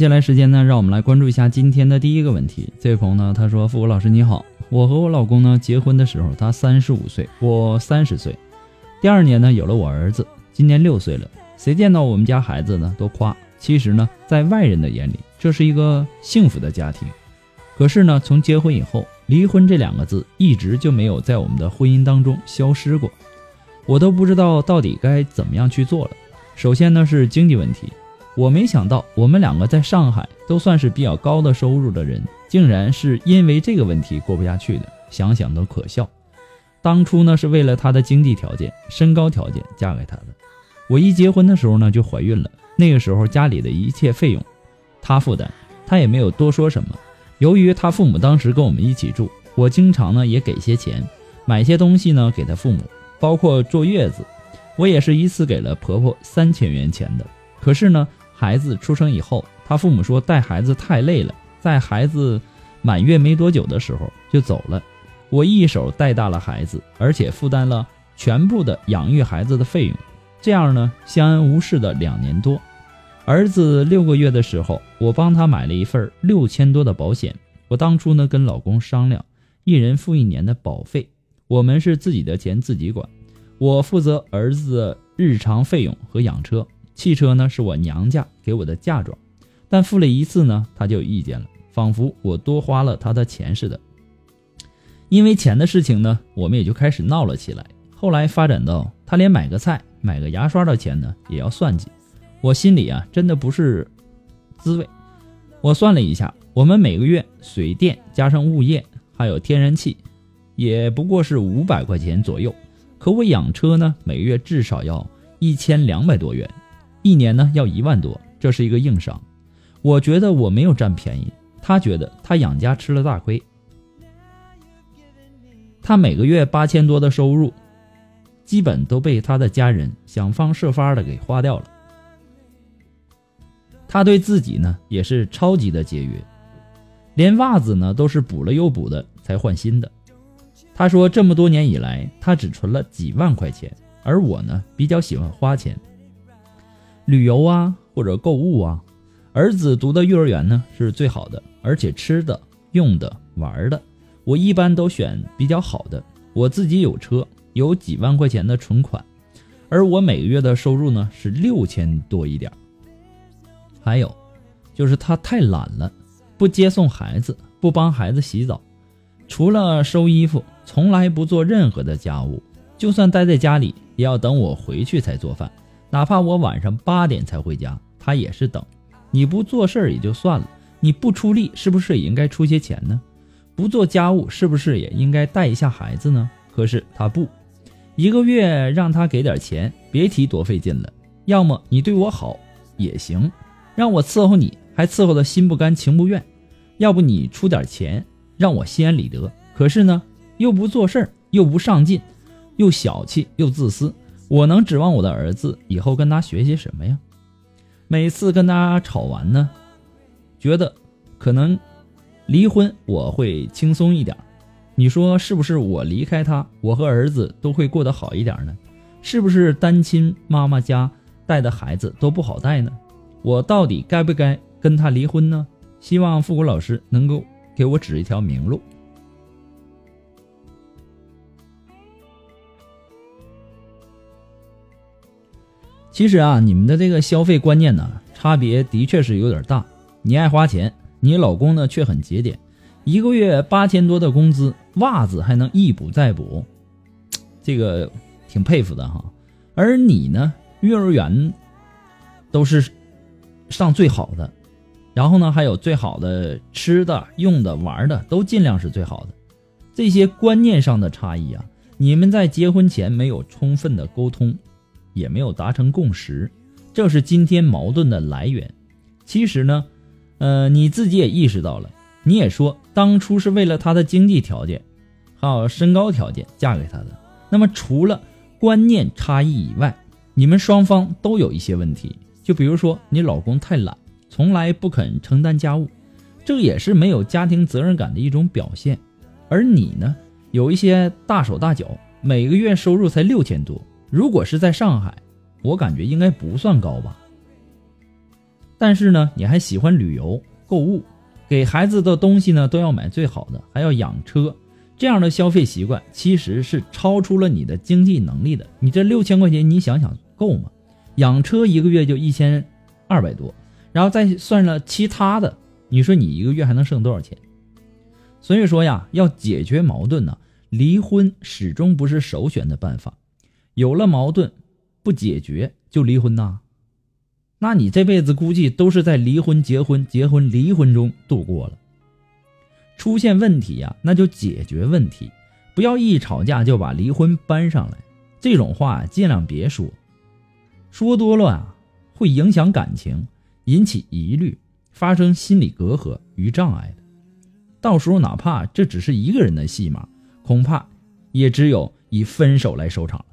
接下来时间呢，让我们来关注一下今天的第一个问题。这位朋友呢，他说：“付武老师你好，我和我老公呢结婚的时候，他三十五岁，我三十岁。第二年呢，有了我儿子，今年六岁了。谁见到我们家孩子呢，都夸。其实呢，在外人的眼里，这是一个幸福的家庭。可是呢，从结婚以后，离婚这两个字一直就没有在我们的婚姻当中消失过。我都不知道到底该怎么样去做了。首先呢，是经济问题。”我没想到，我们两个在上海都算是比较高的收入的人，竟然是因为这个问题过不下去的。想想都可笑。当初呢，是为了他的经济条件、身高条件嫁给他的。我一结婚的时候呢，就怀孕了。那个时候家里的一切费用他负担，他也没有多说什么。由于他父母当时跟我们一起住，我经常呢也给些钱，买些东西呢给他父母，包括坐月子，我也是一次给了婆婆三千元钱的。可是呢。孩子出生以后，他父母说带孩子太累了，在孩子满月没多久的时候就走了。我一手带大了孩子，而且负担了全部的养育孩子的费用，这样呢相安无事的两年多。儿子六个月的时候，我帮他买了一份六千多的保险。我当初呢跟老公商量，一人付一年的保费，我们是自己的钱自己管，我负责儿子日常费用和养车。汽车呢是我娘家给我的嫁妆，但付了一次呢，他就有意见了，仿佛我多花了他的钱似的。因为钱的事情呢，我们也就开始闹了起来。后来发展到他连买个菜、买个牙刷的钱呢也要算计，我心里啊真的不是滋味。我算了一下，我们每个月水电加上物业还有天然气，也不过是五百块钱左右。可我养车呢，每月至少要一千两百多元。一年呢要一万多，这是一个硬伤。我觉得我没有占便宜，他觉得他养家吃了大亏。他每个月八千多的收入，基本都被他的家人想方设法的给花掉了。他对自己呢也是超级的节约，连袜子呢都是补了又补的才换新的。他说这么多年以来，他只存了几万块钱，而我呢比较喜欢花钱。旅游啊，或者购物啊，儿子读的幼儿园呢是最好的，而且吃的、用的、玩的，我一般都选比较好的。我自己有车，有几万块钱的存款，而我每个月的收入呢是六千多一点。还有，就是他太懒了，不接送孩子，不帮孩子洗澡，除了收衣服，从来不做任何的家务。就算待在家里，也要等我回去才做饭，哪怕我晚上八点才回家，他也是等。你不做事儿也就算了，你不出力，是不是也应该出些钱呢？不做家务，是不是也应该带一下孩子呢？可是他不，一个月让他给点钱，别提多费劲了。要么你对我好也行。让我伺候你，还伺候的心不甘情不愿；要不你出点钱，让我心安理得。可是呢，又不做事儿，又不上进，又小气又自私。我能指望我的儿子以后跟他学些什么呀？每次跟他吵完呢，觉得可能离婚我会轻松一点。你说是不是？我离开他，我和儿子都会过得好一点呢？是不是单亲妈妈家带的孩子都不好带呢？我到底该不该跟他离婚呢？希望复古老师能够给我指一条明路。其实啊，你们的这个消费观念呢，差别的确是有点大。你爱花钱，你老公呢却很节俭，一个月八千多的工资，袜子还能一补再补，这个挺佩服的哈。而你呢，幼儿园都是。上最好的，然后呢，还有最好的吃的、用的、玩的，都尽量是最好的。这些观念上的差异啊，你们在结婚前没有充分的沟通，也没有达成共识，这是今天矛盾的来源。其实呢，呃，你自己也意识到了，你也说当初是为了他的经济条件，还有身高条件嫁给他的。那么除了观念差异以外，你们双方都有一些问题。就比如说，你老公太懒，从来不肯承担家务，这也是没有家庭责任感的一种表现。而你呢，有一些大手大脚，每个月收入才六千多，如果是在上海，我感觉应该不算高吧。但是呢，你还喜欢旅游、购物，给孩子的东西呢都要买最好的，还要养车，这样的消费习惯其实是超出了你的经济能力的。你这六千块钱，你想想够吗？养车一个月就一千二百多，然后再算了其他的，你说你一个月还能剩多少钱？所以说呀，要解决矛盾呢，离婚始终不是首选的办法。有了矛盾不解决就离婚呐？那你这辈子估计都是在离婚、结婚、结婚、离婚中度过了。出现问题呀，那就解决问题，不要一吵架就把离婚搬上来。这种话尽量别说。说多了啊，会影响感情，引起疑虑，发生心理隔阂与障碍的。到时候哪怕这只是一个人的戏码，恐怕也只有以分手来收场。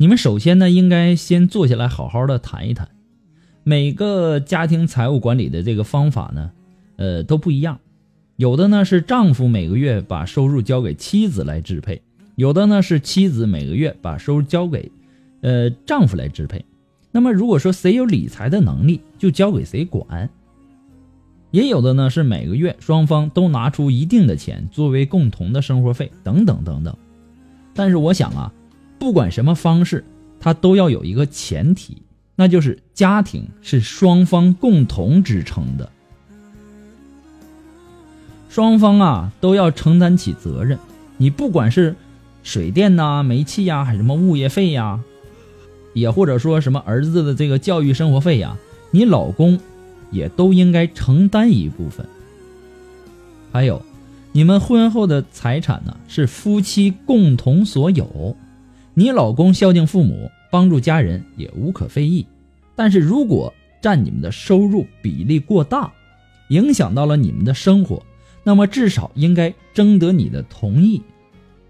你们首先呢，应该先坐下来好好的谈一谈。每个家庭财务管理的这个方法呢，呃，都不一样。有的呢是丈夫每个月把收入交给妻子来支配，有的呢是妻子每个月把收入交给。呃，丈夫来支配。那么，如果说谁有理财的能力，就交给谁管。也有的呢，是每个月双方都拿出一定的钱作为共同的生活费，等等等等。但是，我想啊，不管什么方式，它都要有一个前提，那就是家庭是双方共同支撑的，双方啊都要承担起责任。你不管是水电呐、煤气呀，还是什么物业费呀。也或者说什么儿子的这个教育生活费呀，你老公也都应该承担一部分。还有，你们婚后的财产呢是夫妻共同所有，你老公孝敬父母、帮助家人也无可非议。但是如果占你们的收入比例过大，影响到了你们的生活，那么至少应该征得你的同意，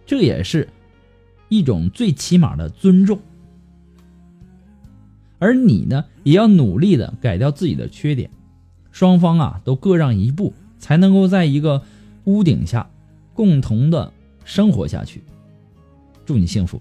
这也是一种最起码的尊重。而你呢，也要努力的改掉自己的缺点，双方啊都各让一步，才能够在一个屋顶下共同的生活下去。祝你幸福。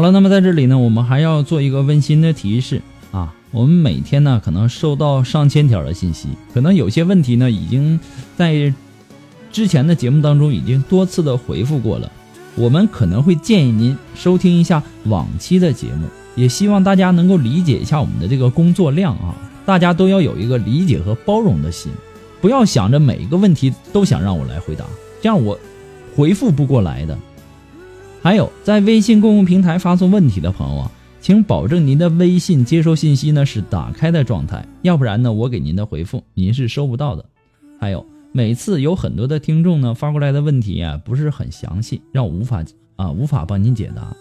了，那么在这里呢，我们还要做一个温馨的提示。啊，我们每天呢可能收到上千条的信息，可能有些问题呢已经在之前的节目当中已经多次的回复过了，我们可能会建议您收听一下往期的节目，也希望大家能够理解一下我们的这个工作量啊，大家都要有一个理解和包容的心，不要想着每一个问题都想让我来回答，这样我回复不过来的。还有，在微信公共平台发送问题的朋友啊，请保证您的微信接收信息呢是打开的状态，要不然呢，我给您的回复您是收不到的。还有，每次有很多的听众呢发过来的问题啊不是很详细，让我无法啊无法帮您解答，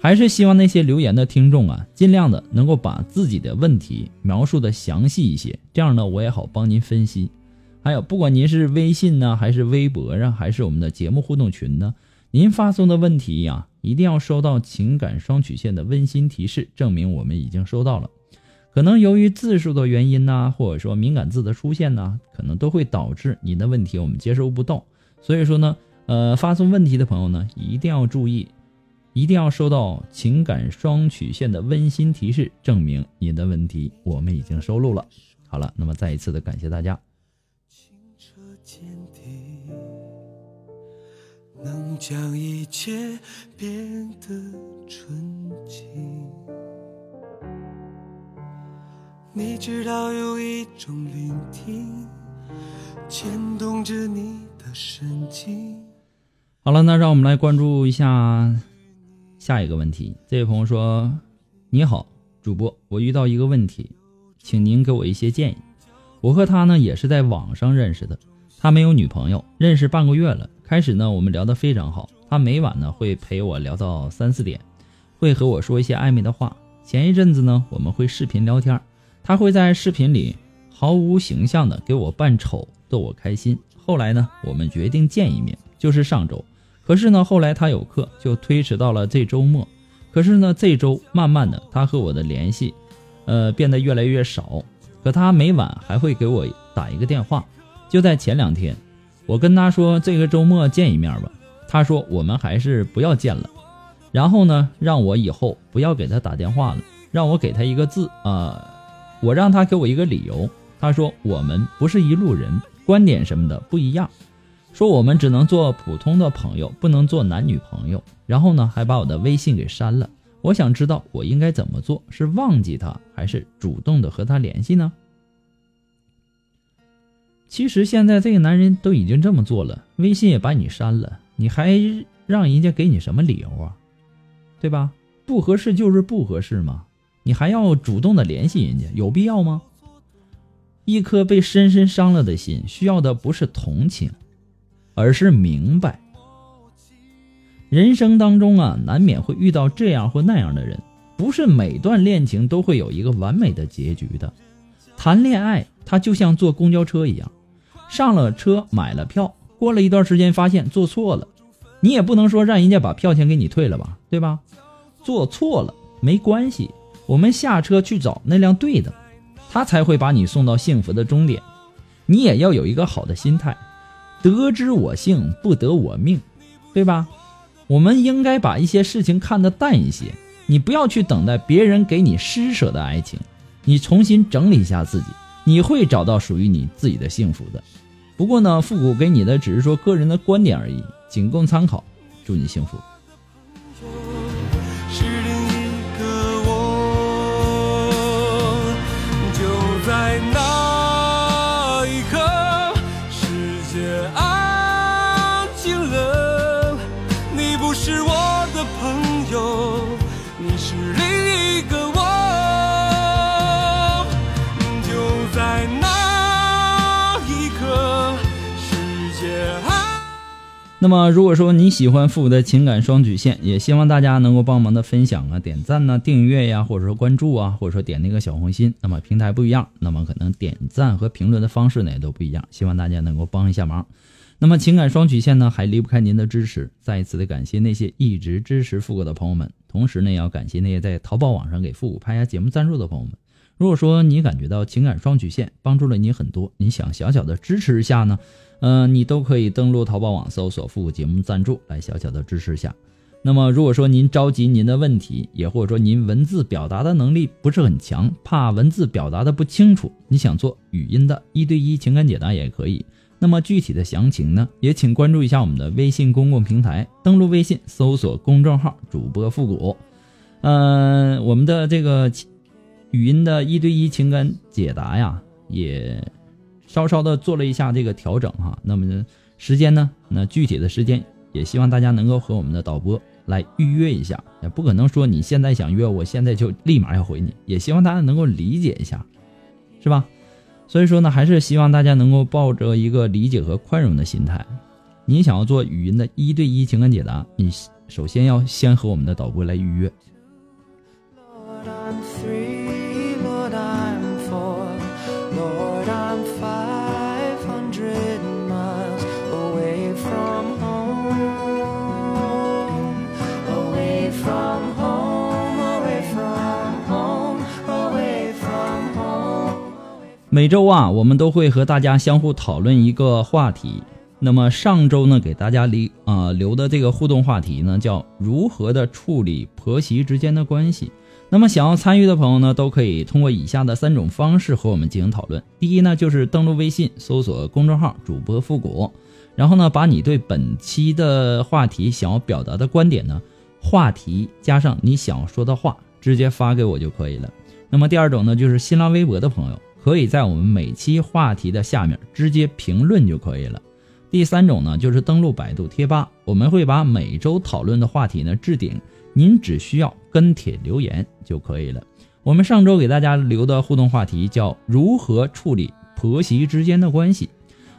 还是希望那些留言的听众啊尽量的能够把自己的问题描述的详细一些，这样呢我也好帮您分析。还有，不管您是微信呢，还是微博啊，还是我们的节目互动群呢。您发送的问题呀，一定要收到情感双曲线的温馨提示，证明我们已经收到了。可能由于字数的原因呢，或者说敏感字的出现呢，可能都会导致您的问题我们接收不到。所以说呢，呃，发送问题的朋友呢，一定要注意，一定要收到情感双曲线的温馨提示，证明您的问题我们已经收录了。好了，那么再一次的感谢大家。能将一切变得纯净。你知道有一种聆听，牵动着你的神经。好了，那让我们来关注一下下一个问题。这位朋友说：“你好，主播，我遇到一个问题，请您给我一些建议。我和他呢也是在网上认识的，他没有女朋友，认识半个月了。”开始呢，我们聊得非常好，他每晚呢会陪我聊到三四点，会和我说一些暧昧的话。前一阵子呢，我们会视频聊天，他会在视频里毫无形象的给我扮丑，逗我开心。后来呢，我们决定见一面，就是上周。可是呢，后来他有课，就推迟到了这周末。可是呢，这周慢慢的，他和我的联系，呃，变得越来越少。可他每晚还会给我打一个电话。就在前两天。我跟他说这个周末见一面吧，他说我们还是不要见了，然后呢，让我以后不要给他打电话了，让我给他一个字啊，我让他给我一个理由。他说我们不是一路人，观点什么的不一样，说我们只能做普通的朋友，不能做男女朋友。然后呢，还把我的微信给删了。我想知道我应该怎么做，是忘记他，还是主动的和他联系呢？其实现在这个男人都已经这么做了，微信也把你删了，你还让人家给你什么理由啊？对吧？不合适就是不合适嘛，你还要主动的联系人家，有必要吗？一颗被深深伤了的心，需要的不是同情，而是明白。人生当中啊，难免会遇到这样或那样的人，不是每段恋情都会有一个完美的结局的。谈恋爱，它就像坐公交车一样。上了车买了票，过了一段时间发现坐错了，你也不能说让人家把票钱给你退了吧，对吧？坐错了没关系，我们下车去找那辆对的，他才会把你送到幸福的终点。你也要有一个好的心态，得之我幸，不得我命，对吧？我们应该把一些事情看得淡一些，你不要去等待别人给你施舍的爱情，你重新整理一下自己，你会找到属于你自己的幸福的。不过呢，复古给你的只是说个人的观点而已，仅供参考。祝你幸福。那么，如果说你喜欢复古的情感双曲线，也希望大家能够帮忙的分享啊、点赞呢、订阅呀，或者说关注啊，或者说点那个小红心。那么平台不一样，那么可能点赞和评论的方式呢也都不一样。希望大家能够帮一下忙。那么情感双曲线呢，还离不开您的支持。再一次的感谢那些一直支持复古的朋友们，同时呢，也要感谢那些在淘宝网上给复古拍下节目赞助的朋友们。如果说你感觉到情感双曲线帮助了你很多，你想小小的支持一下呢？嗯，你都可以登录淘宝网搜索“复古节目赞助”来小小的支持一下。那么如果说您着急您的问题，也或者说您文字表达的能力不是很强，怕文字表达的不清楚，你想做语音的一对一情感解答也可以。那么具体的详情呢，也请关注一下我们的微信公共平台，登录微信搜索公众号主播复古。嗯，我们的这个语音的一对一情感解答呀，也稍稍的做了一下这个调整哈。那么时间呢，那具体的时间也希望大家能够和我们的导播来预约一下，也不可能说你现在想约，我现在就立马要回你，也希望大家能够理解一下，是吧？所以说呢，还是希望大家能够抱着一个理解和宽容的心态。你想要做语音的一对一情感解答，你首先要先和我们的导播来预约。每周啊，我们都会和大家相互讨论一个话题。那么上周呢，给大家留啊留的这个互动话题呢，叫如何的处理婆媳之间的关系。那么想要参与的朋友呢，都可以通过以下的三种方式和我们进行讨论。第一呢，就是登录微信搜索公众号主播复古，然后呢，把你对本期的话题想要表达的观点呢，话题加上你想说的话，直接发给我就可以了。那么第二种呢，就是新浪微博的朋友。可以在我们每期话题的下面直接评论就可以了。第三种呢，就是登录百度贴吧，我们会把每周讨论的话题呢置顶，您只需要跟帖留言就可以了。我们上周给大家留的互动话题叫如何处理婆媳之间的关系。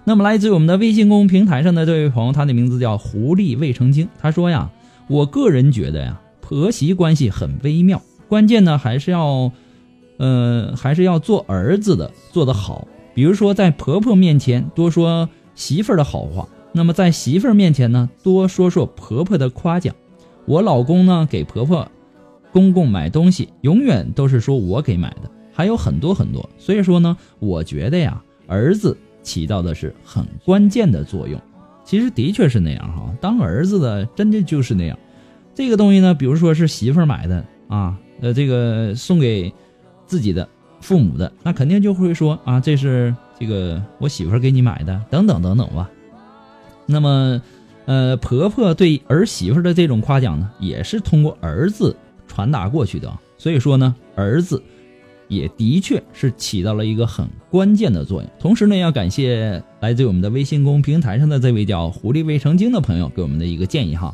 那么来自于我们的微信公众平台上的这位朋友，他的名字叫狐狸未成精，他说呀，我个人觉得呀，婆媳关系很微妙，关键呢还是要。呃，还是要做儿子的做得好。比如说，在婆婆面前多说媳妇儿的好话，那么在媳妇儿面前呢，多说说婆婆的夸奖。我老公呢，给婆婆、公公买东西，永远都是说我给买的，还有很多很多。所以说呢，我觉得呀，儿子起到的是很关键的作用。其实的确是那样哈，当儿子的真的就是那样。这个东西呢，比如说是媳妇儿买的啊，呃，这个送给。自己的父母的那肯定就会说啊，这是这个我媳妇儿给你买的，等等等等吧。那么，呃，婆婆对儿媳妇的这种夸奖呢，也是通过儿子传达过去的。所以说呢，儿子也的确是起到了一个很关键的作用。同时呢，要感谢来自于我们的微信公平台上的这位叫狐狸未成精的朋友给我们的一个建议哈。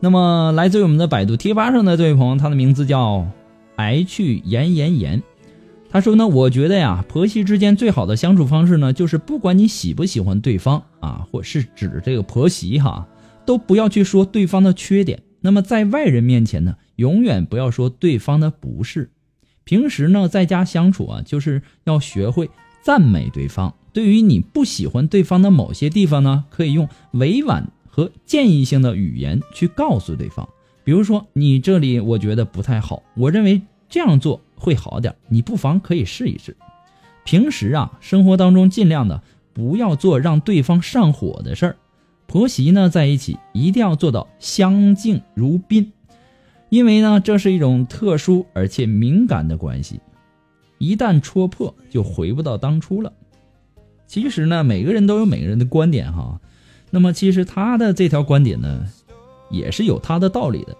那么，来自于我们的百度贴吧上的这位朋友，他的名字叫挨去言言言。他说呢，我觉得呀，婆媳之间最好的相处方式呢，就是不管你喜不喜欢对方啊，或是指这个婆媳哈，都不要去说对方的缺点。那么在外人面前呢，永远不要说对方的不是。平时呢，在家相处啊，就是要学会赞美对方。对于你不喜欢对方的某些地方呢，可以用委婉和建议性的语言去告诉对方。比如说，你这里我觉得不太好，我认为这样做。会好点，你不妨可以试一试。平时啊，生活当中尽量的不要做让对方上火的事儿。婆媳呢在一起，一定要做到相敬如宾，因为呢这是一种特殊而且敏感的关系，一旦戳破就回不到当初了。其实呢，每个人都有每个人的观点哈。那么其实他的这条观点呢，也是有他的道理的。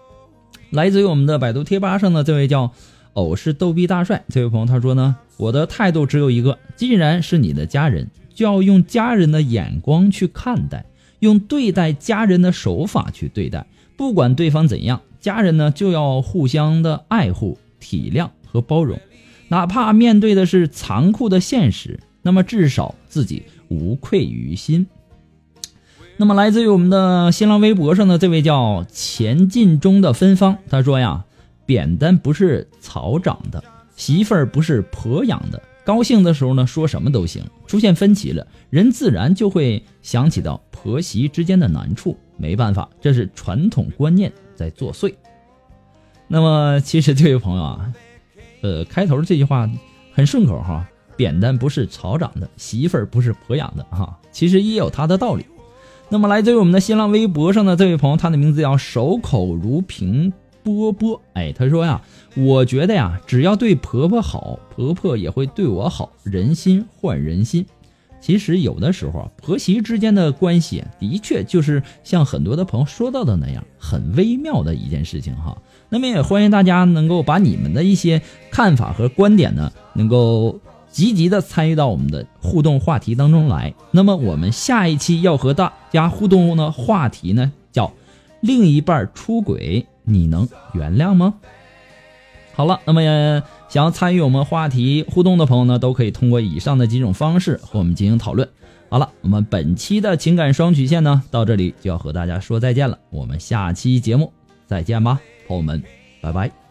来自于我们的百度贴吧上的这位叫。偶是逗逼大帅，这位朋友他说呢，我的态度只有一个，既然是你的家人，就要用家人的眼光去看待，用对待家人的手法去对待，不管对方怎样，家人呢就要互相的爱护、体谅和包容，哪怕面对的是残酷的现实，那么至少自己无愧于心。那么来自于我们的新浪微博上的这位叫前进中的芬芳，他说呀。扁担不是草长的，媳妇儿不是婆养的。高兴的时候呢，说什么都行；出现分歧了，人自然就会想起到婆媳之间的难处。没办法，这是传统观念在作祟。那么，其实这位朋友啊，呃，开头这句话很顺口哈，“扁担不是草长的，媳妇儿不是婆养的”哈，其实也有它的道理。那么来自于我们的新浪微博上的这位朋友，他的名字叫守口如瓶波波。哎，他说呀，我觉得呀，只要对婆婆好，婆婆也会对我好。人心换人心，其实有的时候啊，婆媳之间的关系的确就是像很多的朋友说到的那样，很微妙的一件事情哈。那么也欢迎大家能够把你们的一些看法和观点呢，能够。积极的参与到我们的互动话题当中来。那么我们下一期要和大家互动的话题呢，叫“另一半出轨，你能原谅吗？”好了，那么想要参与我们话题互动的朋友呢，都可以通过以上的几种方式和我们进行讨论。好了，我们本期的情感双曲线呢，到这里就要和大家说再见了。我们下期节目再见吧，朋友们，拜拜。